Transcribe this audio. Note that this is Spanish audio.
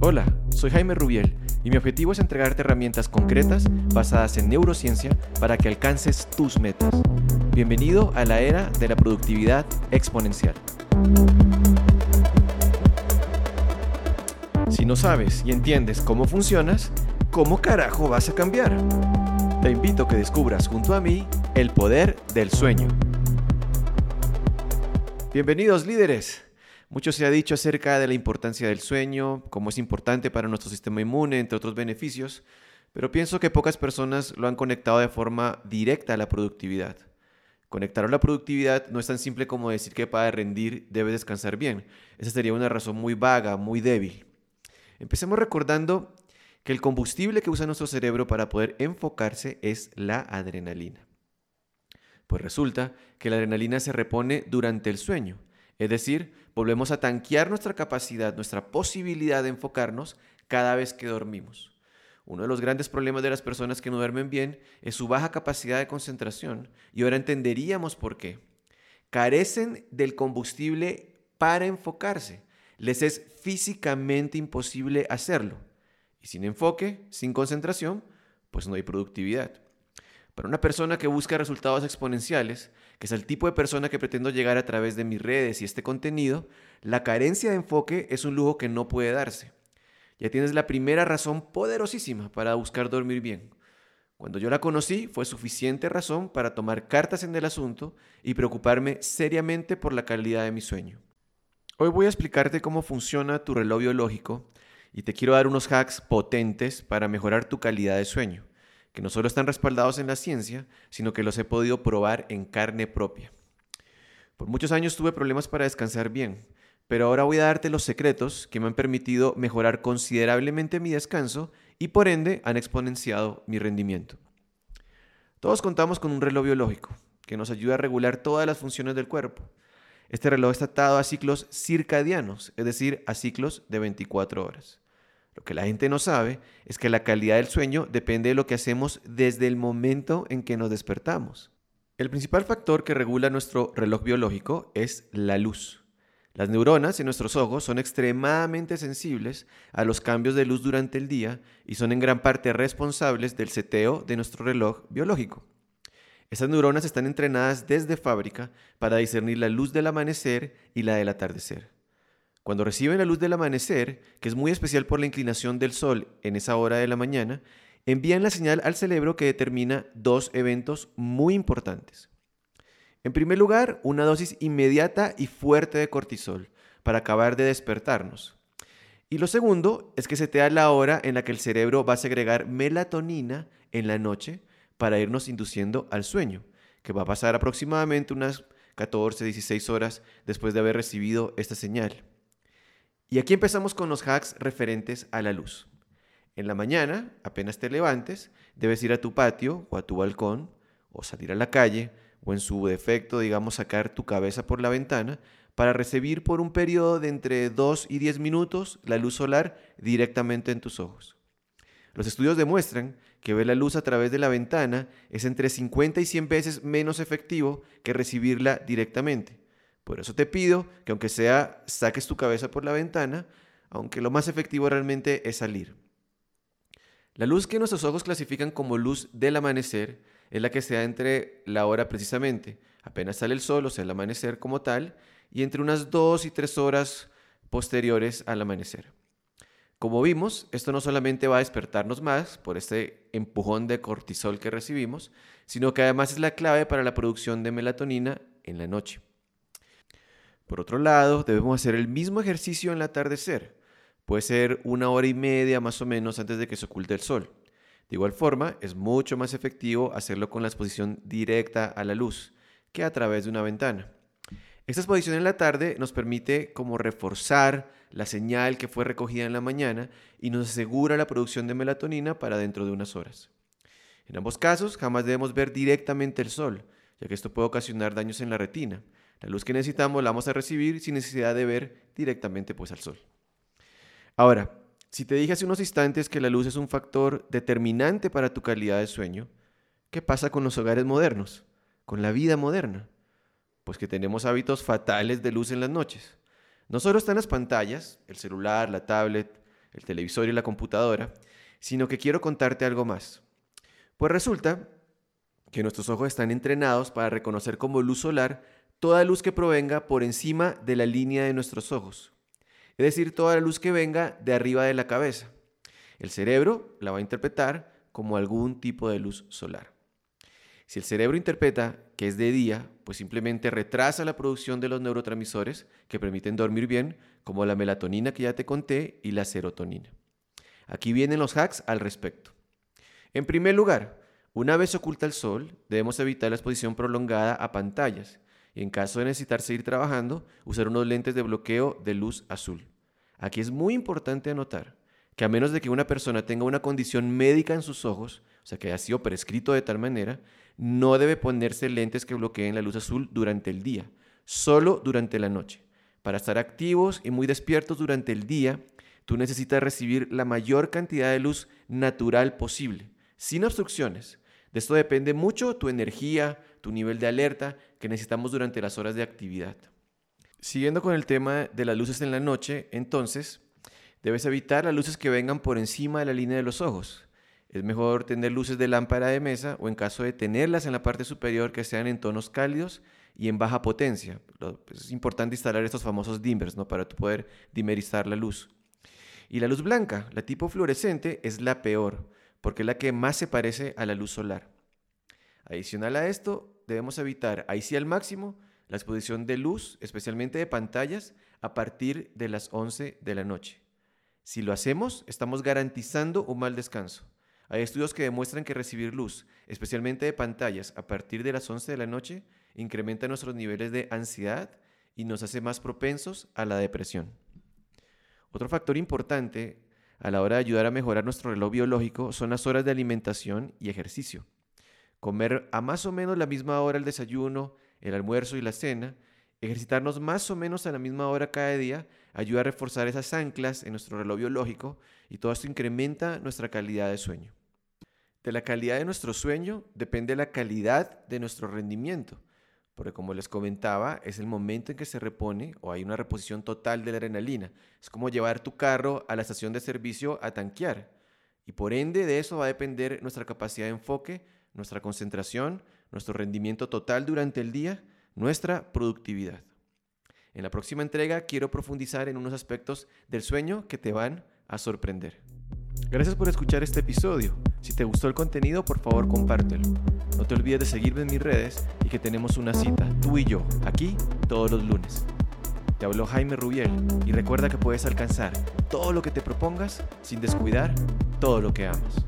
Hola, soy Jaime Rubiel y mi objetivo es entregarte herramientas concretas basadas en neurociencia para que alcances tus metas. Bienvenido a la era de la productividad exponencial. Si no sabes y entiendes cómo funcionas, ¿cómo carajo vas a cambiar? Te invito a que descubras junto a mí el poder del sueño. Bienvenidos líderes. Mucho se ha dicho acerca de la importancia del sueño, cómo es importante para nuestro sistema inmune, entre otros beneficios, pero pienso que pocas personas lo han conectado de forma directa a la productividad. Conectar a la productividad no es tan simple como decir que para rendir debe descansar bien. Esa sería una razón muy vaga, muy débil. Empecemos recordando que el combustible que usa nuestro cerebro para poder enfocarse es la adrenalina. Pues resulta que la adrenalina se repone durante el sueño es decir, volvemos a tanquear nuestra capacidad, nuestra posibilidad de enfocarnos cada vez que dormimos. Uno de los grandes problemas de las personas que no duermen bien es su baja capacidad de concentración y ahora entenderíamos por qué. Carecen del combustible para enfocarse. Les es físicamente imposible hacerlo. Y sin enfoque, sin concentración, pues no hay productividad. Para una persona que busca resultados exponenciales, que es el tipo de persona que pretendo llegar a través de mis redes y este contenido, la carencia de enfoque es un lujo que no puede darse. Ya tienes la primera razón poderosísima para buscar dormir bien. Cuando yo la conocí fue suficiente razón para tomar cartas en el asunto y preocuparme seriamente por la calidad de mi sueño. Hoy voy a explicarte cómo funciona tu reloj biológico y te quiero dar unos hacks potentes para mejorar tu calidad de sueño que no solo están respaldados en la ciencia, sino que los he podido probar en carne propia. Por muchos años tuve problemas para descansar bien, pero ahora voy a darte los secretos que me han permitido mejorar considerablemente mi descanso y por ende han exponenciado mi rendimiento. Todos contamos con un reloj biológico que nos ayuda a regular todas las funciones del cuerpo. Este reloj está atado a ciclos circadianos, es decir, a ciclos de 24 horas. Lo que la gente no sabe es que la calidad del sueño depende de lo que hacemos desde el momento en que nos despertamos. El principal factor que regula nuestro reloj biológico es la luz. Las neuronas en nuestros ojos son extremadamente sensibles a los cambios de luz durante el día y son en gran parte responsables del seteo de nuestro reloj biológico. Estas neuronas están entrenadas desde fábrica para discernir la luz del amanecer y la del atardecer. Cuando reciben la luz del amanecer, que es muy especial por la inclinación del sol en esa hora de la mañana, envían la señal al cerebro que determina dos eventos muy importantes. En primer lugar, una dosis inmediata y fuerte de cortisol para acabar de despertarnos. Y lo segundo es que se te da la hora en la que el cerebro va a segregar melatonina en la noche para irnos induciendo al sueño, que va a pasar aproximadamente unas 14, 16 horas después de haber recibido esta señal. Y aquí empezamos con los hacks referentes a la luz. En la mañana, apenas te levantes, debes ir a tu patio o a tu balcón o salir a la calle o en su defecto, digamos, sacar tu cabeza por la ventana para recibir por un periodo de entre 2 y 10 minutos la luz solar directamente en tus ojos. Los estudios demuestran que ver la luz a través de la ventana es entre 50 y 100 veces menos efectivo que recibirla directamente. Por eso te pido que aunque sea saques tu cabeza por la ventana, aunque lo más efectivo realmente es salir. La luz que nuestros ojos clasifican como luz del amanecer es la que se da entre la hora precisamente, apenas sale el sol, o sea, el amanecer como tal, y entre unas dos y tres horas posteriores al amanecer. Como vimos, esto no solamente va a despertarnos más por este empujón de cortisol que recibimos, sino que además es la clave para la producción de melatonina en la noche. Por otro lado, debemos hacer el mismo ejercicio en el atardecer. Puede ser una hora y media más o menos antes de que se oculte el sol. De igual forma, es mucho más efectivo hacerlo con la exposición directa a la luz que a través de una ventana. Esta exposición en la tarde nos permite como reforzar la señal que fue recogida en la mañana y nos asegura la producción de melatonina para dentro de unas horas. En ambos casos, jamás debemos ver directamente el sol, ya que esto puede ocasionar daños en la retina. La luz que necesitamos la vamos a recibir sin necesidad de ver directamente pues al sol. Ahora, si te dije hace unos instantes que la luz es un factor determinante para tu calidad de sueño, ¿qué pasa con los hogares modernos? Con la vida moderna. Pues que tenemos hábitos fatales de luz en las noches. No solo están las pantallas, el celular, la tablet, el televisor y la computadora, sino que quiero contarte algo más. Pues resulta que nuestros ojos están entrenados para reconocer como luz solar toda luz que provenga por encima de la línea de nuestros ojos, es decir, toda la luz que venga de arriba de la cabeza. El cerebro la va a interpretar como algún tipo de luz solar. Si el cerebro interpreta que es de día, pues simplemente retrasa la producción de los neurotransmisores que permiten dormir bien, como la melatonina que ya te conté y la serotonina. Aquí vienen los hacks al respecto. En primer lugar, una vez oculta el sol, debemos evitar la exposición prolongada a pantallas en caso de necesitar seguir trabajando, usar unos lentes de bloqueo de luz azul. Aquí es muy importante anotar que a menos de que una persona tenga una condición médica en sus ojos, o sea, que haya sido prescrito de tal manera, no debe ponerse lentes que bloqueen la luz azul durante el día, solo durante la noche. Para estar activos y muy despiertos durante el día, tú necesitas recibir la mayor cantidad de luz natural posible, sin obstrucciones. De esto depende mucho tu energía, tu nivel de alerta que necesitamos durante las horas de actividad. Siguiendo con el tema de las luces en la noche, entonces, debes evitar las luces que vengan por encima de la línea de los ojos. Es mejor tener luces de lámpara de mesa o en caso de tenerlas en la parte superior que sean en tonos cálidos y en baja potencia. Pues, es importante instalar estos famosos dimmers ¿no? para poder dimerizar la luz. Y la luz blanca, la tipo fluorescente, es la peor porque es la que más se parece a la luz solar. Adicional a esto, debemos evitar, ahí sí al máximo, la exposición de luz, especialmente de pantallas, a partir de las 11 de la noche. Si lo hacemos, estamos garantizando un mal descanso. Hay estudios que demuestran que recibir luz, especialmente de pantallas, a partir de las 11 de la noche, incrementa nuestros niveles de ansiedad y nos hace más propensos a la depresión. Otro factor importante a la hora de ayudar a mejorar nuestro reloj biológico son las horas de alimentación y ejercicio. Comer a más o menos la misma hora el desayuno, el almuerzo y la cena, ejercitarnos más o menos a la misma hora cada día, ayuda a reforzar esas anclas en nuestro reloj biológico y todo esto incrementa nuestra calidad de sueño. De la calidad de nuestro sueño depende la calidad de nuestro rendimiento, porque como les comentaba, es el momento en que se repone o hay una reposición total de la adrenalina. Es como llevar tu carro a la estación de servicio a tanquear. Y por ende de eso va a depender nuestra capacidad de enfoque, nuestra concentración, nuestro rendimiento total durante el día, nuestra productividad. En la próxima entrega quiero profundizar en unos aspectos del sueño que te van a sorprender. Gracias por escuchar este episodio. Si te gustó el contenido, por favor compártelo. No te olvides de seguirme en mis redes y que tenemos una cita, tú y yo, aquí todos los lunes. Te habló Jaime Rubiel y recuerda que puedes alcanzar todo lo que te propongas sin descuidar todo lo que amas.